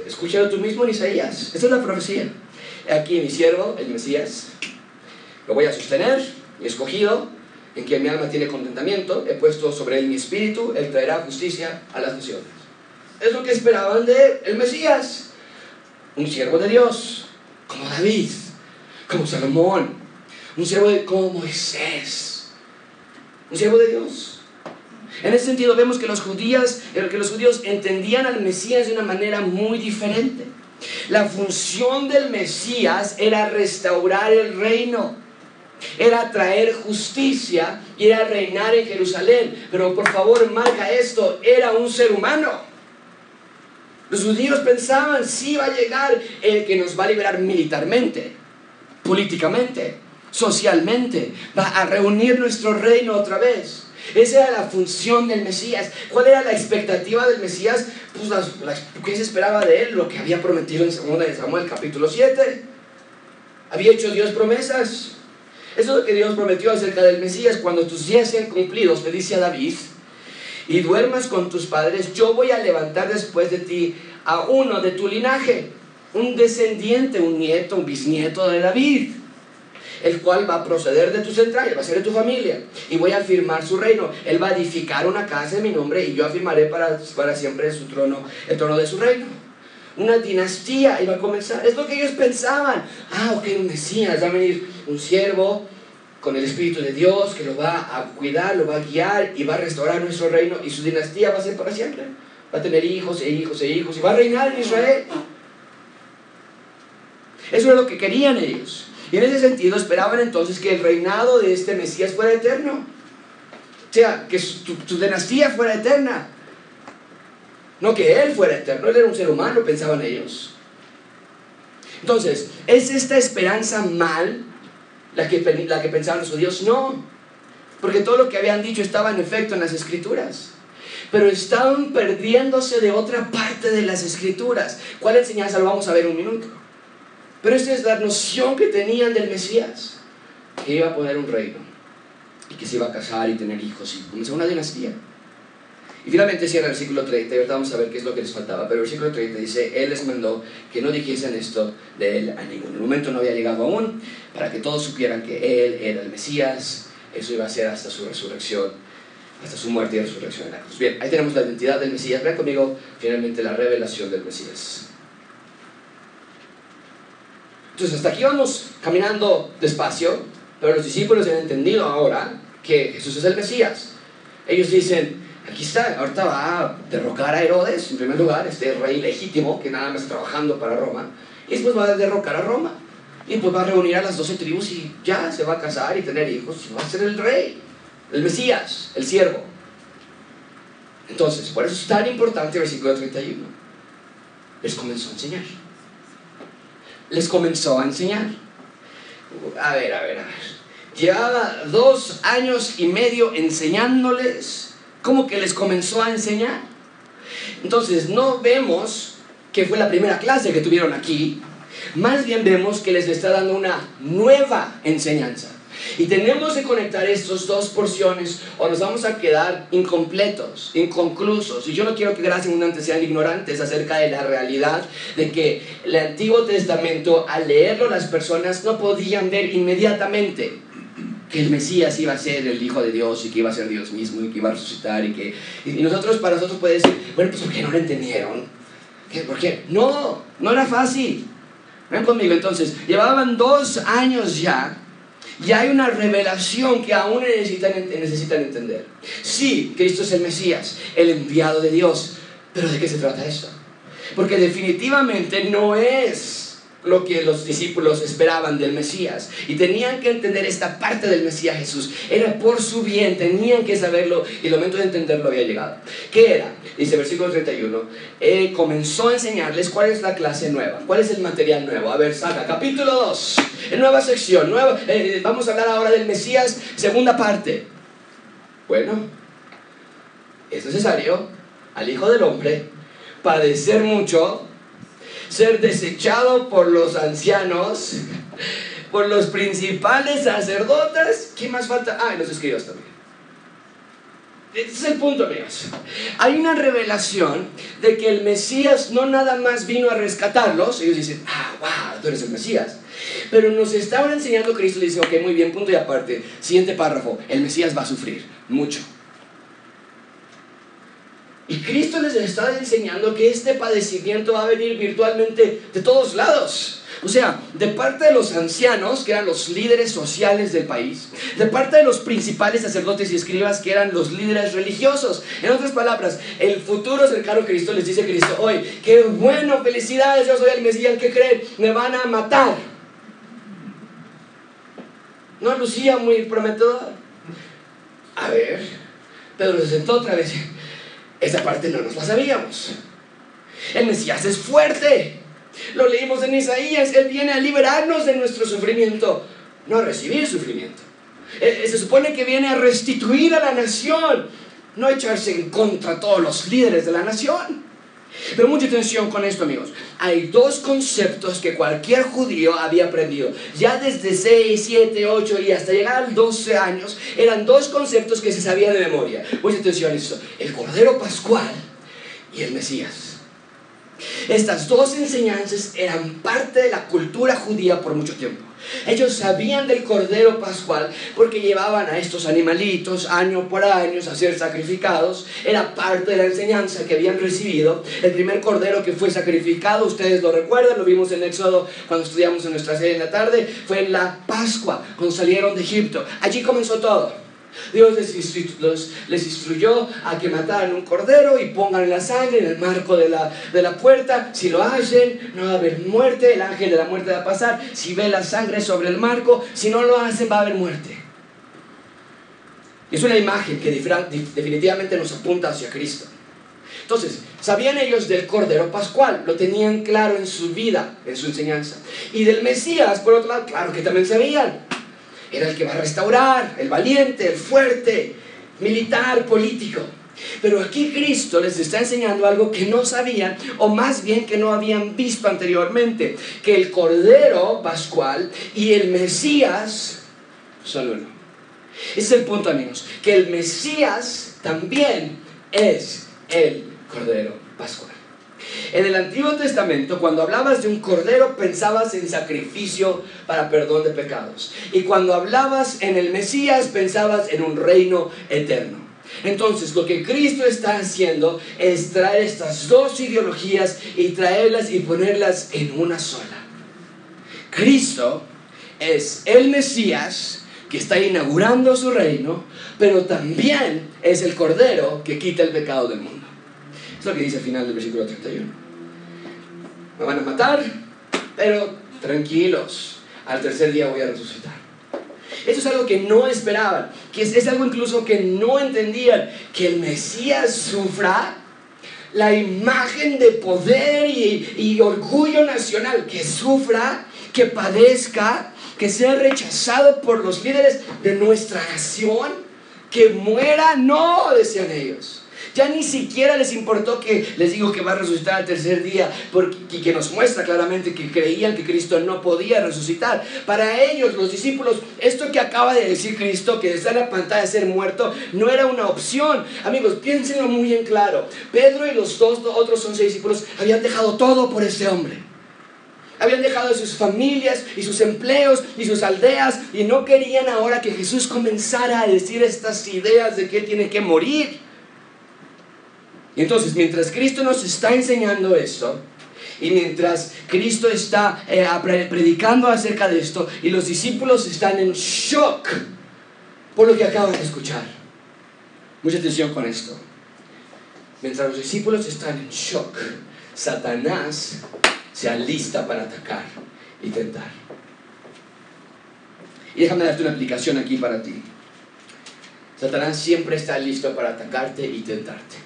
Escúchalo tú mismo en Isaías. Esta es la profecía. Aquí mi siervo, el Mesías, lo voy a sostener, y escogido, en que mi alma tiene contentamiento, he puesto sobre él mi espíritu, él traerá justicia a las naciones. Es lo que esperaban de el Mesías, un siervo de Dios, como David, como Salomón, un siervo de, como Moisés, un siervo de Dios. En ese sentido vemos que los, judíos, que los judíos entendían al Mesías de una manera muy diferente. La función del Mesías era restaurar el reino, era traer justicia y era reinar en Jerusalén. Pero por favor, marca esto, era un ser humano. Los judíos pensaban, sí va a llegar el que nos va a liberar militarmente, políticamente, socialmente, va a reunir nuestro reino otra vez. Esa era la función del Mesías. ¿Cuál era la expectativa del Mesías? Pues ¿qué se esperaba de él? Lo que había prometido en 2 Samuel capítulo 7. Había hecho Dios promesas. Eso es lo que Dios prometió acerca del Mesías. Cuando tus días sean cumplidos, le dice a David, y duermas con tus padres, yo voy a levantar después de ti a uno de tu linaje, un descendiente, un nieto, un bisnieto de David, el cual va a proceder de tus entrañas, va a ser de tu familia, y voy a afirmar su reino. Él va a edificar una casa en mi nombre y yo afirmaré para, para siempre su trono, el trono de su reino. Una dinastía iba a comenzar. Es lo que ellos pensaban. Ah, ok, un Mesías, va a venir un siervo con el Espíritu de Dios que lo va a cuidar, lo va a guiar y va a restaurar nuestro reino y su dinastía va a ser para siempre. Va a tener hijos e hijos e hijos y va a reinar en Israel. Eso era lo que querían ellos. Y en ese sentido esperaban entonces que el reinado de este Mesías fuera eterno. O sea, que su, dinastía fuera eterna. No que él fuera eterno, él era un ser humano, pensaban ellos. Entonces, ¿es esta esperanza mal la que, la que pensaban los judíos, no, porque todo lo que habían dicho estaba en efecto en las escrituras. Pero estaban perdiéndose de otra parte de las escrituras. ¿Cuál enseñanza lo vamos a ver un minuto? Pero esta es la noción que tenían del Mesías, que iba a poner un reino y que se iba a casar y tener hijos y comenzar una dinastía. Y finalmente cierra el versículo 30, y ahorita vamos a ver qué es lo que les faltaba, pero el versículo 30 dice, Él les mandó que no dijesen esto de Él a ningún. El momento no había llegado aún para que todos supieran que Él era el Mesías, eso iba a ser hasta su resurrección, hasta su muerte y resurrección en la cruz. Bien, ahí tenemos la identidad del Mesías. Vean conmigo finalmente la revelación del Mesías. Entonces, hasta aquí vamos caminando despacio, pero los discípulos han entendido ahora que Jesús es el Mesías. Ellos dicen, Aquí está, ahorita va a derrocar a Herodes, en primer lugar, este rey legítimo que nada más trabajando para Roma, y después va a derrocar a Roma. Y pues va a reunir a las doce tribus y ya se va a casar y tener hijos y va a ser el rey, el Mesías, el siervo. Entonces, por eso es tan importante el versículo 31. Les comenzó a enseñar. Les comenzó a enseñar. A ver, a ver, a ver. Llevaba dos años y medio enseñándoles como que les comenzó a enseñar. Entonces, no vemos que fue la primera clase que tuvieron aquí, más bien vemos que les está dando una nueva enseñanza. Y tenemos que conectar estas dos porciones o nos vamos a quedar incompletos, inconclusos. Y yo no quiero que gracias abundantes sean ignorantes acerca de la realidad de que el Antiguo Testamento, al leerlo las personas no podían ver inmediatamente que el Mesías iba a ser el Hijo de Dios y que iba a ser Dios mismo y que iba a resucitar y que... Y nosotros, para nosotros puede decir, bueno, pues ¿por qué no lo entendieron? ¿Por qué? No, no era fácil. Ven conmigo, entonces, llevaban dos años ya Y hay una revelación que aún necesitan, necesitan entender. Sí, Cristo es el Mesías, el enviado de Dios. Pero ¿de qué se trata esto? Porque definitivamente no es lo que los discípulos esperaban del Mesías. Y tenían que entender esta parte del Mesías Jesús. Era por su bien, tenían que saberlo y el momento de entenderlo había llegado. ¿Qué era? Dice versículo 31. Eh, comenzó a enseñarles cuál es la clase nueva, cuál es el material nuevo. A ver, saca, capítulo 2, en nueva sección. Nueva, eh, vamos a hablar ahora del Mesías, segunda parte. Bueno, es necesario al Hijo del Hombre padecer mucho ser desechado por los ancianos, por los principales sacerdotes. ¿Qué más falta? Ah, y los escribas también. Este es el punto, amigos. Hay una revelación de que el Mesías no nada más vino a rescatarlos. Ellos dicen, ah, wow, tú eres el Mesías. Pero nos estaba enseñando Cristo y dice, ok, muy bien, punto y aparte. Siguiente párrafo, el Mesías va a sufrir mucho. Y Cristo les está enseñando que este padecimiento va a venir virtualmente de todos lados. O sea, de parte de los ancianos, que eran los líderes sociales del país, de parte de los principales sacerdotes y escribas, que eran los líderes religiosos. En otras palabras, el futuro cercano a Cristo les dice Cristo, hoy, qué bueno, felicidades, yo soy el Mesías, ¿qué creen? Me van a matar. ¿No lucía muy prometedor? A ver, Pedro se sentó otra vez. Esa parte no nos la sabíamos. El Mesías es fuerte. Lo leímos en Isaías. Él viene a liberarnos de nuestro sufrimiento, no recibir sufrimiento. Eh, se supone que viene a restituir a la nación, no echarse en contra a todos los líderes de la nación. Pero mucha atención con esto, amigos. Hay dos conceptos que cualquier judío había aprendido. Ya desde 6, 7, 8 y hasta llegar a 12 años, eran dos conceptos que se sabía de memoria. Mucha atención a esto. El Cordero Pascual y el Mesías. Estas dos enseñanzas eran parte de la cultura judía por mucho tiempo. Ellos sabían del Cordero Pascual porque llevaban a estos animalitos año por año a ser sacrificados. Era parte de la enseñanza que habían recibido. El primer Cordero que fue sacrificado, ustedes lo recuerdan, lo vimos en Éxodo cuando estudiamos en nuestra serie en la tarde, fue en la Pascua, cuando salieron de Egipto. Allí comenzó todo. Dios les, instruyó a que mataran un cordero y pongan la sangre en el marco de la, de la puerta. Si lo hacen, no va a haber muerte, el ángel de la muerte va a pasar. Si ve la sangre sobre el marco, si no lo hacen, va a haber muerte. Es una imagen que definitivamente nos apunta hacia Cristo. Entonces, sabían ellos del Cordero Pascual, lo tenían claro en su vida, en su enseñanza. Y del Mesías, por otro lado, claro que también sabían era el que va a restaurar, el valiente, el fuerte, militar, político. Pero aquí Cristo les está enseñando algo que no sabían, o más bien que no habían visto anteriormente, que el Cordero Pascual y el Mesías son uno. Ese es el punto, amigos, que el Mesías también es el Cordero Pascual. En el Antiguo Testamento, cuando hablabas de un cordero, pensabas en sacrificio para perdón de pecados. Y cuando hablabas en el Mesías, pensabas en un reino eterno. Entonces, lo que Cristo está haciendo es traer estas dos ideologías y traerlas y ponerlas en una sola. Cristo es el Mesías que está inaugurando su reino, pero también es el Cordero que quita el pecado del mundo. Es lo que dice al final del versículo 31. Me van a matar, pero tranquilos, al tercer día voy a resucitar. Eso es algo que no esperaban, que es, algo incluso que no entendían, que el Mesías sufra la imagen de poder y, y orgullo nacional, que sufra, que padezca, que sea rechazado por los líderes de nuestra nación, que muera, no, decían ellos. Ya ni siquiera les importó que les digo que va a resucitar al tercer día porque, y que nos muestra claramente que creían que Cristo no podía resucitar. Para ellos, los discípulos, esto que acaba de decir Cristo, que está en la pantalla de ser muerto, no era una opción. Amigos, piénsenlo muy en claro. Pedro y los dos otros once discípulos habían dejado todo por ese hombre. Habían dejado sus familias y sus empleos y sus aldeas y no querían ahora que Jesús comenzara a decir estas ideas de que tiene que morir. Y entonces, mientras Cristo nos está enseñando esto, Y mientras Cristo está eh, predicando acerca de esto y los discípulos están en shock por lo que acaban de escuchar. Mucha atención con esto. Mientras los discípulos están en shock, Satanás se alista para atacar y tentar. Y déjame darte una aplicación aquí para ti. Satanás siempre está listo para atacarte y tentarte.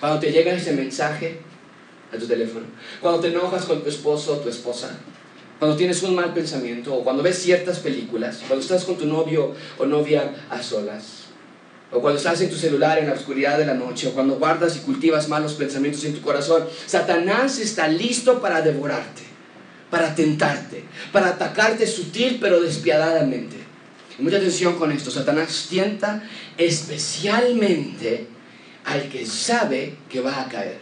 Cuando te llega ese mensaje a tu teléfono, cuando te enojas con tu esposo o tu esposa, cuando tienes un mal pensamiento o cuando ves ciertas películas, cuando estás con tu novio o novia a solas, o cuando estás en tu celular en la oscuridad de la noche, o cuando guardas y cultivas malos pensamientos en tu corazón, Satanás está listo para devorarte, para tentarte, para atacarte sutil pero despiadadamente. Y mucha atención con esto, Satanás tienta especialmente al que sabe que va a caer.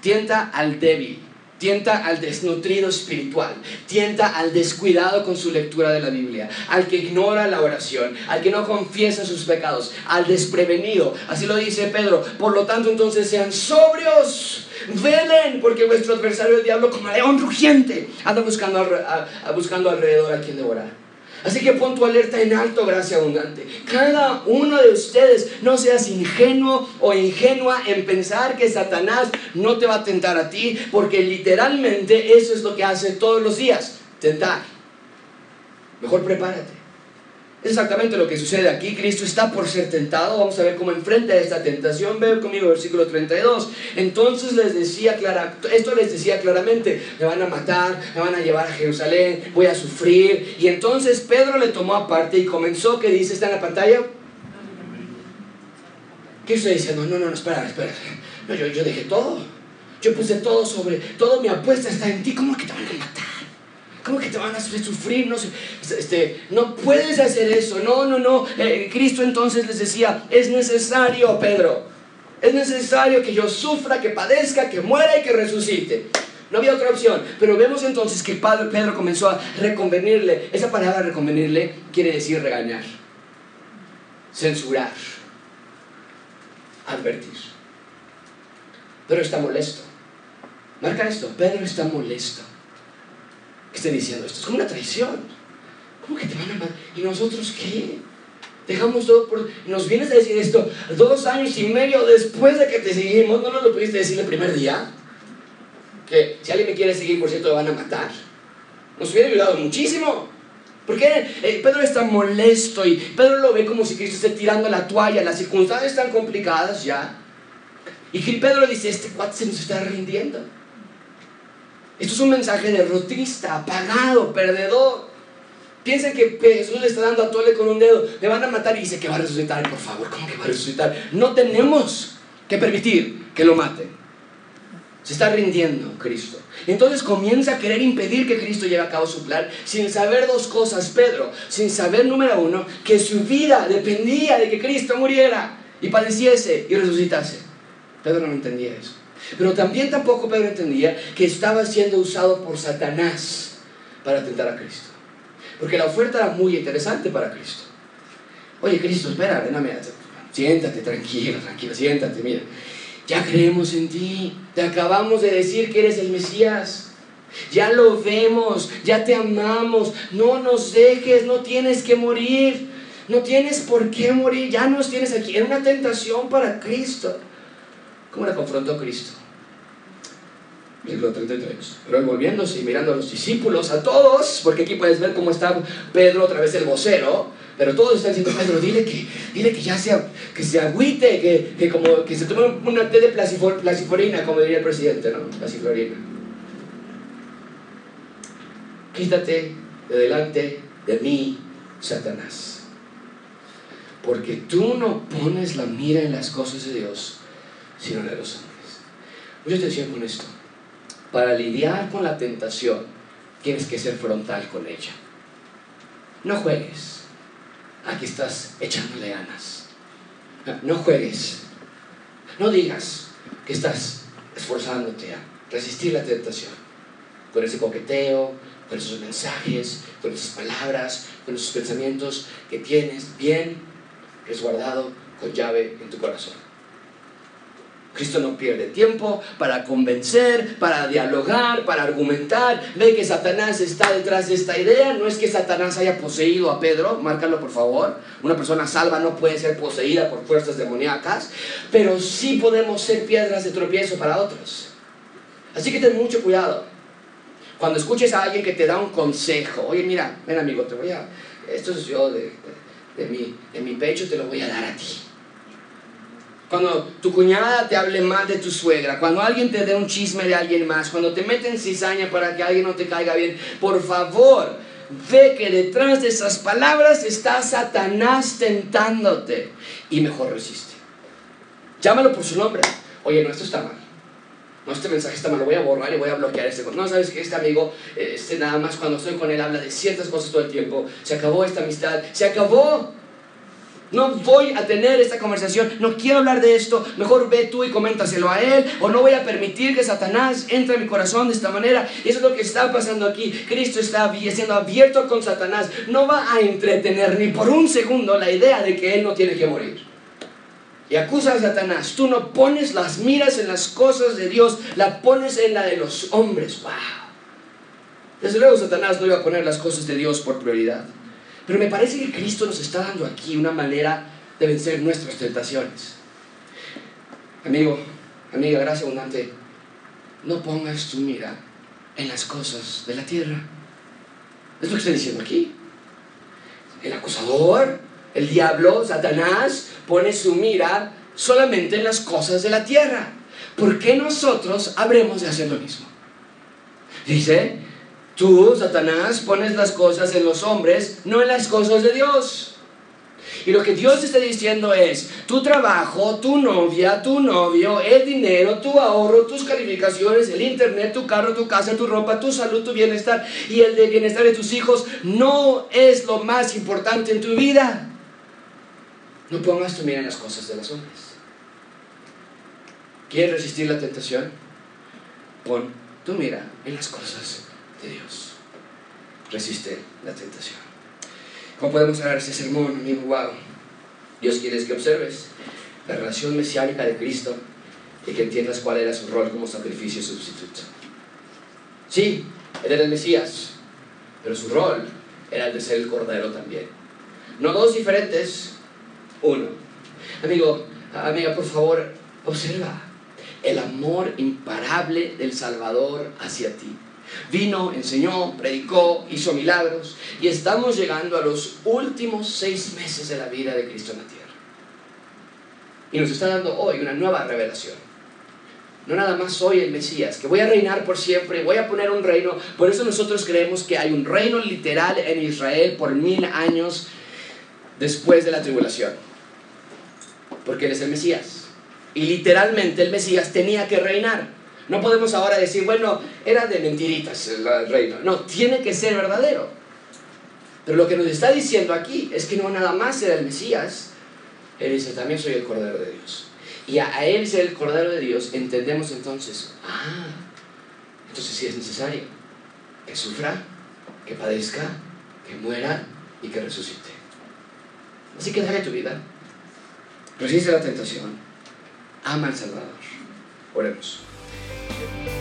Tienta al débil, tienta al desnutrido espiritual, tienta al descuidado con su lectura de la Biblia, al que ignora la oración, al que no confiesa sus pecados, al desprevenido. Así lo dice Pedro. Por lo tanto, entonces sean sobrios, velen, porque vuestro adversario el diablo como león rugiente anda buscando, buscando alrededor a quien devorar. Así que pon tu alerta en alto, gracia abundante. Cada uno de ustedes no seas ingenuo o ingenua en pensar que Satanás no te va a tentar a ti, porque literalmente eso es lo que hace todos los días, tentar. Mejor prepárate exactamente lo que sucede aquí. Cristo está por ser tentado. Vamos a ver cómo enfrenta esta tentación. Ve conmigo versículo 32. Entonces les decía clara, esto les decía claramente, me van a matar, me van a llevar a Jerusalén, voy a sufrir. Y entonces Pedro le tomó aparte y comenzó, ¿qué dice? ¿Está en la pantalla? ¿Qué estoy diciendo? No, no, no, espera, espera. No, yo, yo dejé todo. Yo puse todo sobre, todo mi apuesta está en ti. ¿Cómo que te van a matar? ¿Cómo que te van a sufrir? No, este, no puedes hacer eso. No, no, no. Eh, Cristo entonces les decía, es necesario, Pedro. Es necesario que yo sufra, que padezca, que muera y que resucite. No había otra opción. Pero vemos entonces que Pedro comenzó a reconvenirle. Esa palabra reconvenirle quiere decir regañar, censurar, advertir. Pedro está molesto. Marca esto, Pedro está molesto esté diciendo esto. Es como una traición. ¿Cómo que te van a matar? ¿Y nosotros qué? Dejamos todo por... Nos vienes a decir esto dos años y medio después de que te seguimos. ¿No nos lo pudiste decir el primer día? Que si alguien me quiere seguir, por cierto, me van a matar. Nos hubiera ayudado muchísimo. Porque eh, Pedro está molesto y Pedro lo ve como si Cristo esté tirando la toalla. Las circunstancias están complicadas ya. Y Pedro dice, este cuate se nos está rindiendo. Esto es un mensaje derrotista, apagado, perdedor. Piensen que Jesús le está dando a tole con un dedo. Le van a matar y dice que va a resucitar. Por favor, ¿cómo que va a resucitar? No tenemos que permitir que lo maten. Se está rindiendo Cristo. Entonces comienza a querer impedir que Cristo lleve a cabo su plan sin saber dos cosas, Pedro. Sin saber, número uno, que su vida dependía de que Cristo muriera y padeciese y resucitase. Pedro no entendía eso. Pero también tampoco Pedro entendía que estaba siendo usado por Satanás para tentar a Cristo. Porque la oferta era muy interesante para Cristo. Oye, Cristo, espera, mira, siéntate, tranquilo, tranquilo, siéntate, mira. Ya creemos en ti, te acabamos de decir que eres el Mesías. Ya lo vemos, ya te amamos, no nos dejes, no tienes que morir, no tienes por qué morir, ya nos tienes aquí. Era una tentación para Cristo. ¿Cómo la confrontó Cristo? Versículo 33. Pero volviéndose y mirando a los discípulos, a todos, porque aquí puedes ver cómo está Pedro otra vez el vocero, pero todos están diciendo, Pedro, dile que, dile que ya sea, que se agüite, que, que, como, que se tome una té de placiforina, como diría el presidente, ¿no? Placiflorina. Quítate de delante de mí, Satanás. Porque tú no pones la mira en las cosas de Dios, sino de los hombres. Mucha atención con esto. Para lidiar con la tentación, tienes que ser frontal con ella. No juegues. Aquí estás echándole ganas. No juegues. No digas que estás esforzándote a resistir la tentación. Con ese coqueteo, con esos mensajes, con esas palabras, con esos pensamientos que tienes bien resguardado con llave en tu corazón. Cristo no pierde tiempo para convencer, para dialogar, para argumentar. Ve que Satanás está detrás de esta idea. No es que Satanás haya poseído a Pedro, márcalo por favor. Una persona salva no puede ser poseída por fuerzas demoníacas, pero sí podemos ser piedras de tropiezo para otros. Así que ten mucho cuidado. Cuando escuches a alguien que te da un consejo, oye, mira, ven amigo, te voy a, esto es yo de, de, mi, de mi pecho, te lo voy a dar a ti cuando tu cuñada te hable mal de tu suegra, cuando alguien te dé un chisme de alguien más, cuando te meten cizaña para que alguien no te caiga bien, por favor, ve que detrás de esas palabras está Satanás tentándote y mejor resiste. Llámalo por su nombre. Oye, no, esto está mal. No, este mensaje está mal, lo voy a borrar y voy a bloquear este. No, sabes que este amigo, este nada más cuando estoy con él habla de ciertas cosas todo el tiempo. Se acabó esta amistad, se acabó. No voy a tener esta conversación, no quiero hablar de esto, mejor ve tú y coméntaselo a él, o no voy a permitir que Satanás entre en mi corazón de esta manera. Y eso es lo que está pasando aquí. Cristo está siendo abierto con Satanás, no va a entretener ni por un segundo la idea de que él no tiene que morir. Y acusa a Satanás, tú no pones las miras en las cosas de Dios, la pones en la de los hombres. ¡Wow! Desde luego Satanás no iba a poner las cosas de Dios por prioridad. Pero me parece que Cristo nos está dando aquí una manera de vencer nuestras tentaciones. Amigo, amiga, gracia abundante, no pongas tu mira en las cosas de la tierra. Es lo que está diciendo aquí. El acusador, el diablo, Satanás, pone su mira solamente en las cosas de la tierra. ¿Por qué nosotros habremos de hacer lo mismo? Dice, Tú, Satanás, pones las cosas en los hombres, no en las cosas de Dios. Y lo que Dios está diciendo es, tu trabajo, tu novia, tu novio, el dinero, tu ahorro, tus calificaciones, el internet, tu carro, tu casa, tu ropa, tu salud, tu bienestar y el de bienestar de tus hijos no es lo más importante en tu vida. No pongas tu mira en las cosas de los hombres. ¿Quieres resistir la tentación? Pon tu mira en las cosas de Dios. Resiste la tentación. ¿Cómo podemos hablar ese sermón, amigo? Wow. Dios quiere que observes la relación mesiánica de Cristo y que entiendas cuál era su rol como sacrificio sustituto. Sí, él era el Mesías, pero su rol era el de ser el Cordero también. No dos diferentes, uno. Amigo, amiga, por favor, observa el amor imparable del Salvador hacia ti. Vino, enseñó, predicó, hizo milagros y estamos llegando a los últimos seis meses de la vida de Cristo en la tierra. Y nos está dando hoy una nueva revelación. No nada más soy el Mesías, que voy a reinar por siempre, voy a poner un reino. Por eso nosotros creemos que hay un reino literal en Israel por mil años después de la tribulación. Porque Él es el Mesías. Y literalmente el Mesías tenía que reinar. No podemos ahora decir, bueno, era de mentiritas el reino. No, tiene que ser verdadero. Pero lo que nos está diciendo aquí es que no nada más era el Mesías, Él dice, también soy el Cordero de Dios. Y a, Él ser el Cordero de Dios, entendemos entonces, ah, entonces sí es necesario que sufra, que padezca, que muera y que resucite. Así que dale tu vida, resiste la tentación, ama al Salvador. Oremos. Thank you.